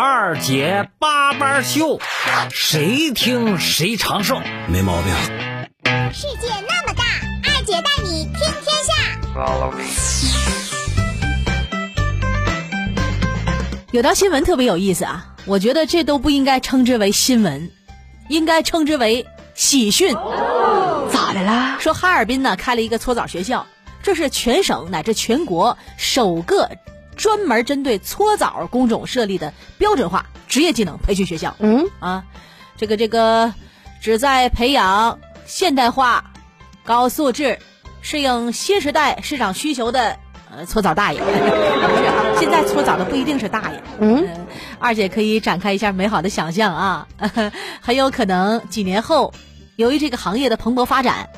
二姐八班秀，谁听谁长寿。没毛病。世界那么大，二姐带你听天下。有条新闻特别有意思啊，我觉得这都不应该称之为新闻，应该称之为喜讯。咋的啦？说哈尔滨呢开了一个搓澡学校，这是全省乃至全国首个专门针对搓澡工种设立的标准化职业技能培训学校。嗯啊，这个这个旨在培养现代化、高素质、适应新时代市场需求的呃搓澡大爷。现在搓澡的不一定是大爷。嗯呃二姐可以展开一下美好的想象啊，很有可能几年后，由于这个行业的蓬勃发展，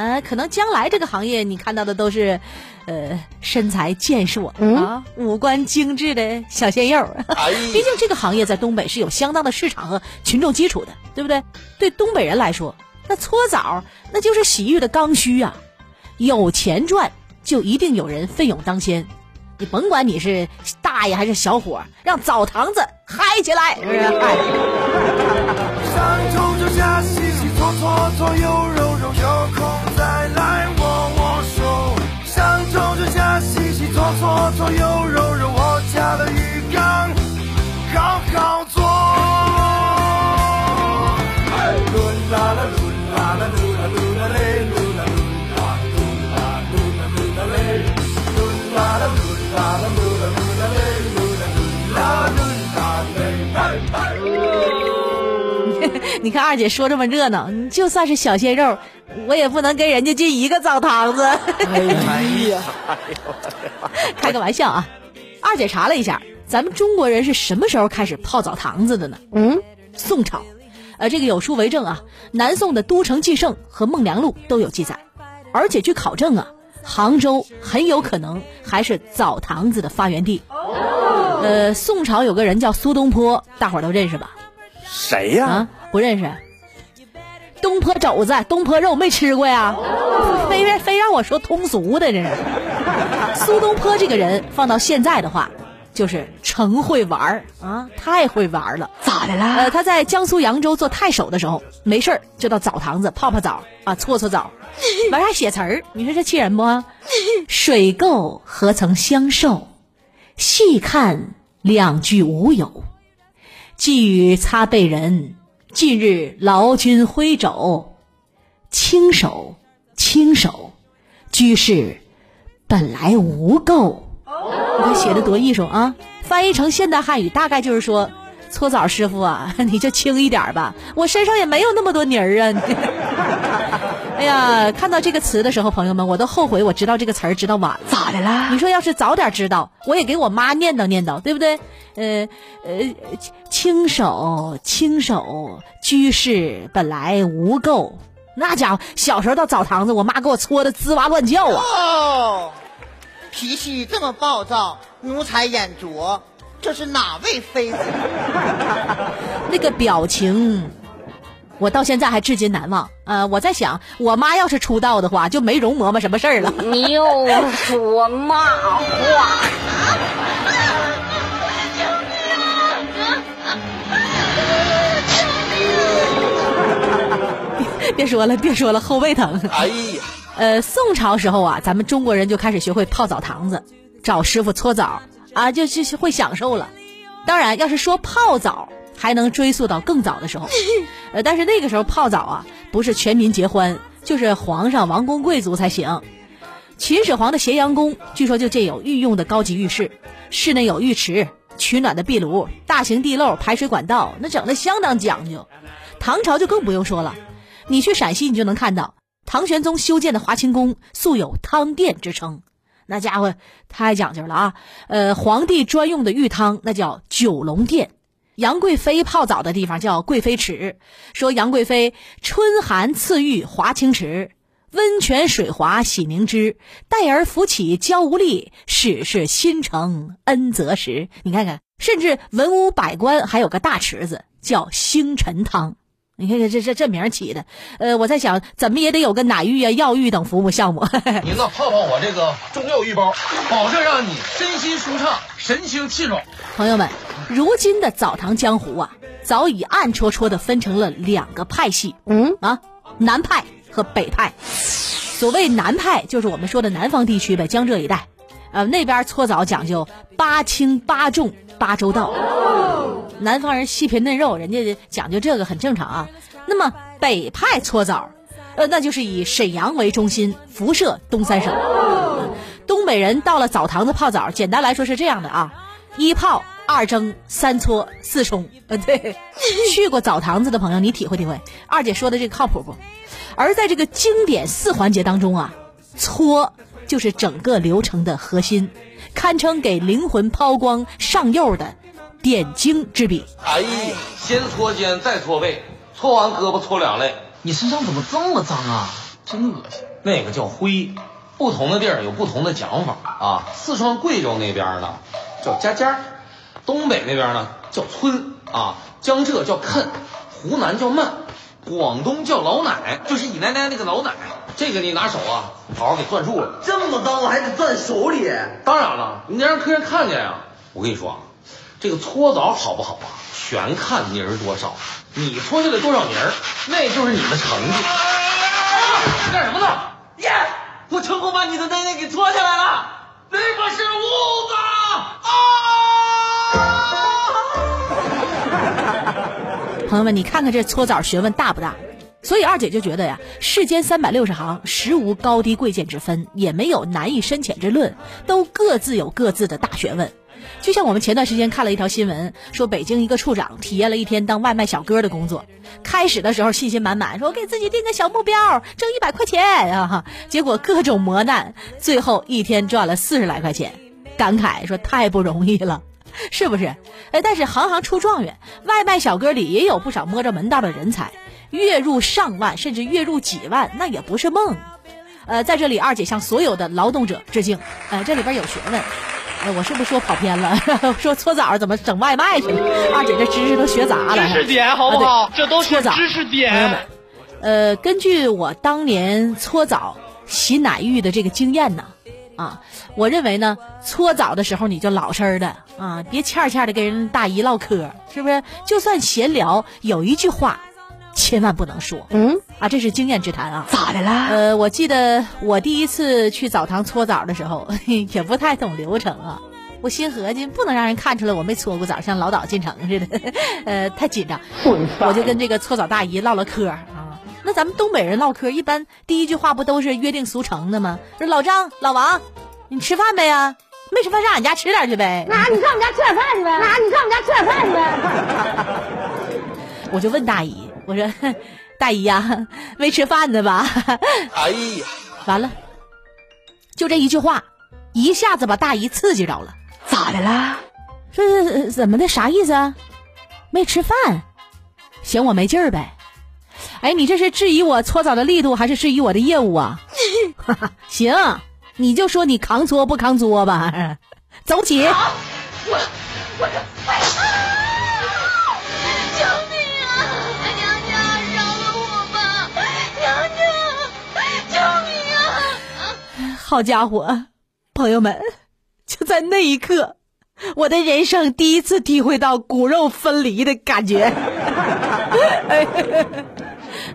呃，可能将来这个行业你看到的都是，呃，身材健硕、嗯啊，五官精致的小鲜肉。哎 毕竟这个行业在东北是有相当的市场和群众基础的，对不对？对东北人来说，那搓澡那就是洗浴的刚需啊，有钱赚就一定有人奋勇当先。你甭管你是大爷还是小伙儿，让澡堂子嗨起来，是不是？嗨。上冲就下，洗洗搓搓搓，有肉肉，有空搓搓搓，有肉肉，我家的浴缸好好做。哎，噜啦啦噜啦啦噜啦噜啦嘞，噜啦噜啦噜啦噜啦噜啦嘞，噜啦啦噜啦啦噜啦噜啦嘞，噜啦噜啦噜啦嘞，哎哎。你看二姐说这么热闹，你就算是小鲜肉，我也不能跟人家进一个澡堂子。哎呀，开个玩笑啊！二姐查了一下，咱们中国人是什么时候开始泡澡堂子的呢？嗯，宋朝，呃，这个有书为证啊。南宋的《都城纪胜》和《孟良录》都有记载，而且据考证啊，杭州很有可能还是澡堂子的发源地。呃，宋朝有个人叫苏东坡，大伙儿都认识吧？谁呀、啊，不认识。东坡肘子、东坡肉没吃过呀？非非非让我说通俗的，这是。苏东坡这个人放到现在的话，就是成会玩儿啊，太会玩儿了。咋的啦？呃，他在江苏扬州做太守的时候，没事儿就到澡堂子泡泡澡啊，搓搓澡，完还写词儿。你说这气人不啊？水垢何曾相受，细看两句无有。寄语擦背人，近日劳军挥肘，轻手轻手，居士本来无垢。你看写的多艺术啊！翻译成现代汉语，大概就是说，搓澡师傅啊，你就轻一点吧，我身上也没有那么多泥儿啊。哎呀，看到这个词的时候，朋友们，我都后悔我知道这个词儿知道晚了。咋的啦？你说要是早点知道，我也给我妈念叨念叨，对不对？呃呃，轻手轻手，居士本来无垢。那家伙小时候到澡堂子，我妈给我搓的吱哇乱叫啊！哦，脾气这么暴躁，奴才眼拙，这是哪位妃子？那个表情，我到现在还至今难忘。呃，我在想，我妈要是出道的话，就没容嬷嬷什么事儿了。你又说骂话。别说了，别说了，后背疼。哎呀，呃，宋朝时候啊，咱们中国人就开始学会泡澡堂子，找师傅搓澡啊，就就是会享受了。当然，要是说泡澡，还能追溯到更早的时候。呃，但是那个时候泡澡啊，不是全民结欢，就是皇上、王公贵族才行。秦始皇的咸阳宫，据说就建有御用的高级浴室，室内有浴池、取暖的壁炉、大型地漏、排水管道，那整的相当讲究。唐朝就更不用说了，你去陕西，你就能看到唐玄宗修建的华清宫，素有汤殿之称。那家伙太讲究了啊！呃，皇帝专用的浴汤那叫九龙殿，杨贵妃泡澡的地方叫贵妃池。说杨贵妃春寒赐浴华清池，温泉水滑洗凝脂，待儿扶起娇无力，始是新承恩泽时。你看看，甚至文武百官还有个大池子叫星辰汤。你看看这这这名儿起的，呃，我在想，怎么也得有个奶浴啊、药浴等服务项目。您呢泡泡我这个中药浴包，保证让你身心舒畅、神清气爽。朋友们，如今的澡堂江湖啊，早已暗戳戳的分成了两个派系。嗯啊，南派和北派。所谓南派，就是我们说的南方地区呗，江浙一带。呃，那边搓澡讲究八轻八重八周到，南方人细皮嫩肉，人家讲究这个很正常啊。那么北派搓澡，呃，那就是以沈阳为中心，辐射东三省。东北人到了澡堂子泡澡，简单来说是这样的啊：一泡、二蒸、三搓、四冲。呃，对，去过澡堂子的朋友，你体会体会，二姐说的这个靠谱不？而在这个经典四环节当中啊，搓。就是整个流程的核心，堪称给灵魂抛光上釉的点睛之笔。哎呀，先搓肩，再搓背，搓完胳膊搓两肋。你身上怎么这么脏啊？真恶心！那个叫灰，不同的地儿有不同的讲法啊。四川、贵州那边呢叫家家，东北那边呢叫村啊，江浙叫看，湖南叫慢，广东叫老奶，就是姨奶奶那个老奶。这个你拿手啊，好好给攥住了。这么脏，我还得攥手里。当然了，你得让客人看见呀。我跟你说啊，这个搓澡好不好啊，全看泥儿多少。你搓下来多少泥儿，那就是你的成绩。你干什么呢？耶！我成功把你的奶奶给搓下来了。那个是痦子啊！朋友们，你看看这搓澡学问大不大？所以二姐就觉得呀，世间三百六十行，实无高低贵贱之分，也没有难易深浅之论，都各自有各自的大学问。就像我们前段时间看了一条新闻，说北京一个处长体验了一天当外卖小哥的工作，开始的时候信心满满，说我给自己定个小目标，挣一百块钱啊，结果各种磨难，最后一天赚了四十来块钱，感慨说太不容易了，是不是？哎，但是行行出状元，外卖小哥里也有不少摸着门道的人才。月入上万，甚至月入几万，那也不是梦。呃，在这里，二姐向所有的劳动者致敬。呃，这里边有学问。呃，我是不是说跑偏了？说搓澡怎么整外卖去了？二姐这知识都学杂了。知识点好不好？这都是知识点。朋友们，呃，根据我当年搓澡洗奶浴的这个经验呢，啊，我认为呢，搓澡的时候你就老实的啊，别欠欠的跟人大姨唠嗑，是不是？就算闲聊，有一句话。千万不能说，嗯啊，这是经验之谈啊。咋的啦？呃，我记得我第一次去澡堂搓澡的时候，也不太懂流程啊。我心合计，不能让人看出来我没搓过澡，像老早进城似的，呃，太紧张。我就跟这个搓澡大姨唠唠嗑啊。那咱们东北人唠嗑，一般第一句话不都是约定俗成的吗？说老张、老王，你吃饭没呀？没吃饭上俺家吃点去呗。那你上我们家吃点饭去呗。那你上我们家吃点饭去呗。我就问大姨。我说，大姨呀，没吃饭呢吧？哎呀，完了，就这一句话，一下子把大姨刺激着了。咋的啦？说怎么的？啥意思啊？没吃饭，嫌我没劲儿呗？哎，你这是质疑我搓澡的力度，还是质疑我的业务啊？行，你就说你扛搓不扛搓吧。走起。我我我！救命啊！娘娘饶了我吧！娘娘！救命啊。好家伙，朋友们，就在那一刻，我的人生第一次体会到骨肉分离的感觉。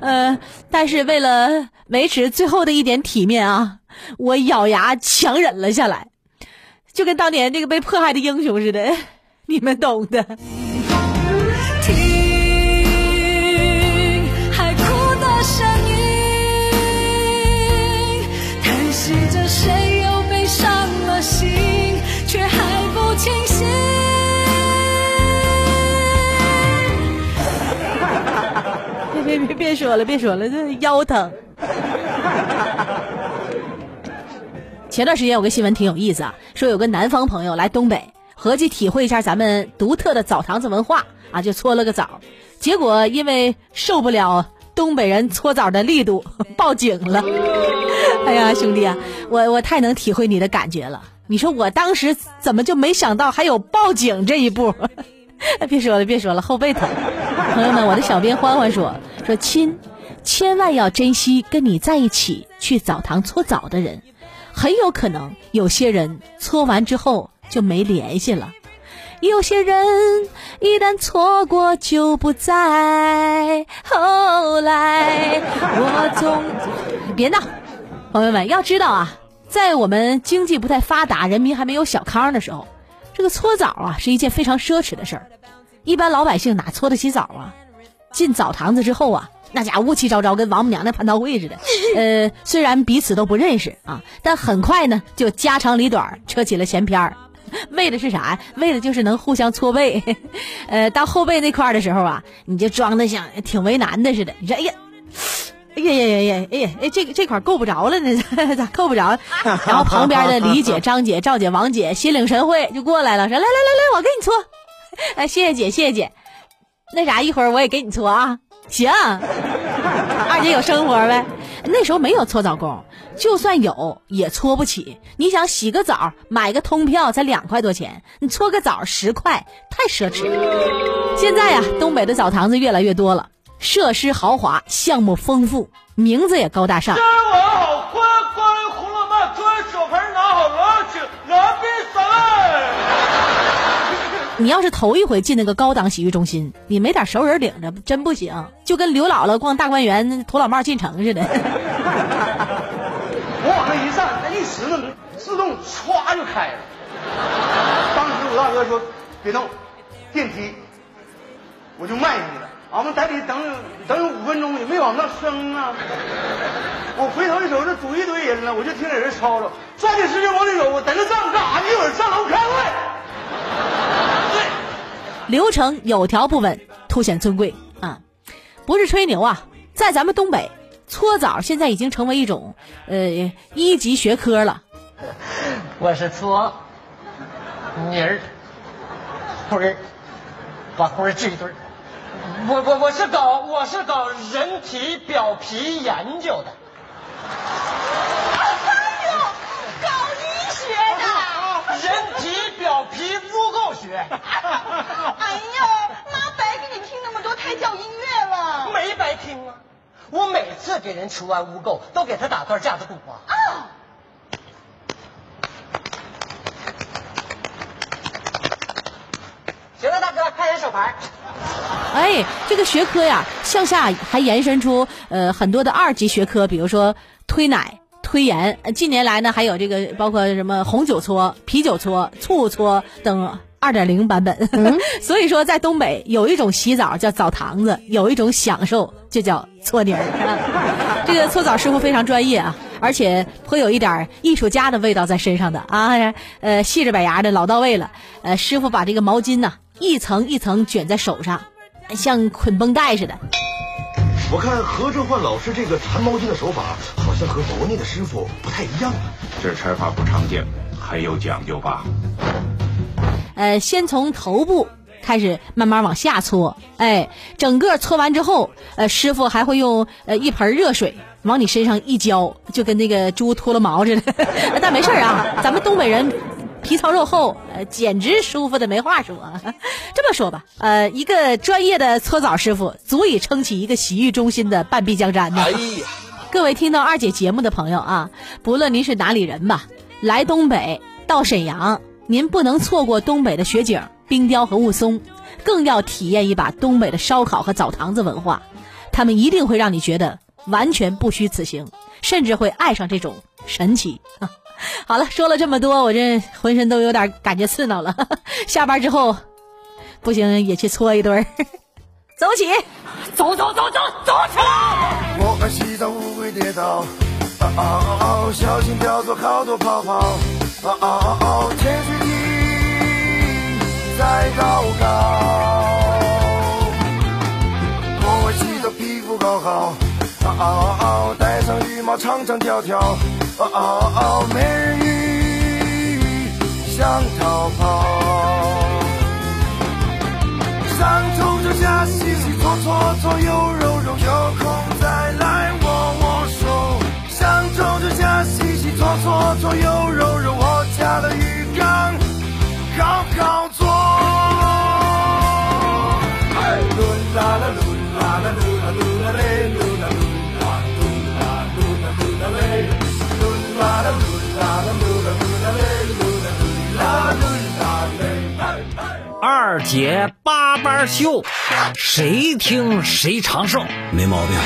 呃，但是为了维持最后的一点体面啊，我咬牙强忍了下来，就跟当年那个被迫害的英雄似的，你们懂的。别说了，别说了，这腰疼。前段时间有个新闻挺有意思啊，说有个南方朋友来东北，合计体会一下咱们独特的澡堂子文化啊，就搓了个澡，结果因为受不了东北人搓澡的力度，报警了。哎呀，兄弟啊，我我太能体会你的感觉了。你说我当时怎么就没想到还有报警这一步？别说了，别说了，后背疼。朋友们，我的小编欢欢说说亲，千万要珍惜跟你在一起去澡堂搓澡的人，很有可能有些人搓完之后就没联系了，有些人一旦错过就不再。后来我总别闹，朋友们要知道啊，在我们经济不太发达、人民还没有小康的时候，这个搓澡啊是一件非常奢侈的事儿。一般老百姓哪搓得起澡啊？进澡堂子之后啊，那家乌气昭昭，跟王母娘娘蟠桃会似的。呃，虽然彼此都不认识啊，但很快呢就家长里短扯起了闲篇儿。为的是啥呀？为的就是能互相搓背。呃，到后背那块儿的时候啊，你就装的像挺为难的似的。你说，哎呀，哎呀呀呀呀，哎呀，哎，这个这块够不着了呢，咋够不着？然后旁边的李姐、张姐、赵姐、王姐心领神会就过来了，说来来来来，我给你搓。哎，谢谢姐，谢谢姐。那啥，一会儿我也给你搓啊。行，二姐有生活呗。那时候没有搓澡工，就算有也搓不起。你想洗个澡，买个通票才两块多钱，你搓个澡十块，太奢侈了。现在呀，东北的澡堂子越来越多了，设施豪华，项目丰富，名字也高大上乖红了吗？专手盆拿好了，请来宾上来。你要是头一回进那个高档洗浴中心，你没点熟人领着，真不行，就跟刘姥姥逛大观园土老帽进城似的。我往那一站，那一使那自动歘就开了。当时我大哥说：“别动，电梯。”我就迈进去了。俺们在里等等有五分钟，也没往那升啊。我回头一瞅，这堵一堆人了，我就听见人吵吵，抓紧时间往里走。我在那站着干啥呢？一会儿上楼开会。流程有条不紊，凸显尊贵啊！不是吹牛啊，在咱们东北，搓澡现在已经成为一种呃一级学科了。我是搓泥儿灰儿，把灰儿治一堆儿。我我我是搞我是搞人体表皮研究的。搞医学的。人体表皮污垢学。哎呦，妈白给你听那么多胎教音乐了。没白听啊！我每次给人除完污垢，都给他打段架子鼓啊。啊，行了，大哥，看人手牌。哎，这个学科呀，向下还延伸出呃很多的二级学科，比如说推奶、推盐。呃近年来呢，还有这个包括什么红酒搓、啤酒搓、醋搓等二点零版本。所以说，在东北有一种洗澡叫澡堂子，有一种享受就叫搓泥儿。这个搓澡师傅非常专业啊，而且颇有一点艺术家的味道在身上的啊，呃，细着板牙的老到位了。呃，师傅把这个毛巾呐、一层一层卷在手上，像捆绷带似的。我看何志焕老师这个缠毛巾的手法，好像和国内的师傅不太一样啊。这缠法不常见，很有讲究吧？呃，先从头部开始慢慢往下搓，哎，整个搓完之后，呃，师傅还会用呃一盆热水往你身上一浇，就跟那个猪脱了毛似的。但没事儿啊，咱们东北人皮糙肉厚，呃，简直舒服的没话说。这么说吧，呃，一个专业的搓澡师傅足以撑起一个洗浴中心的半壁江山呢。哎呀，各位听到二姐节目的朋友啊，不论您是哪里人吧，来东北到沈阳，您不能错过东北的雪景、冰雕和雾凇，更要体验一把东北的烧烤和澡堂子文化，他们一定会让你觉得完全不虚此行，甚至会爱上这种神奇。好了，说了这么多，我这浑身都有点感觉刺挠了。下班之后，不行也去搓一顿儿 走起，走走走走走起来！我爱洗澡不会跌倒，啊啊啊啊！小心掉出好多泡泡，啊啊啊！潜水艇在高高，我洗澡皮肤搞好，啊啊啊！戴上羽毛长长条条，啊啊啊！美人鱼想逃跑。上冲就下洗洗搓搓搓，又揉揉，有空再来握握手。上冲就下洗洗搓搓搓，又揉揉，我家的浴缸好好做。哎，噜啦啦噜啦啦噜啦噜啦嘞，噜啦噜啦噜啦噜啦噜啦嘞，噜啦啦噜啦啦噜啦噜啦嘞，噜啦噜啦噜啦嘞。姐八班秀，谁听谁长寿。没毛病。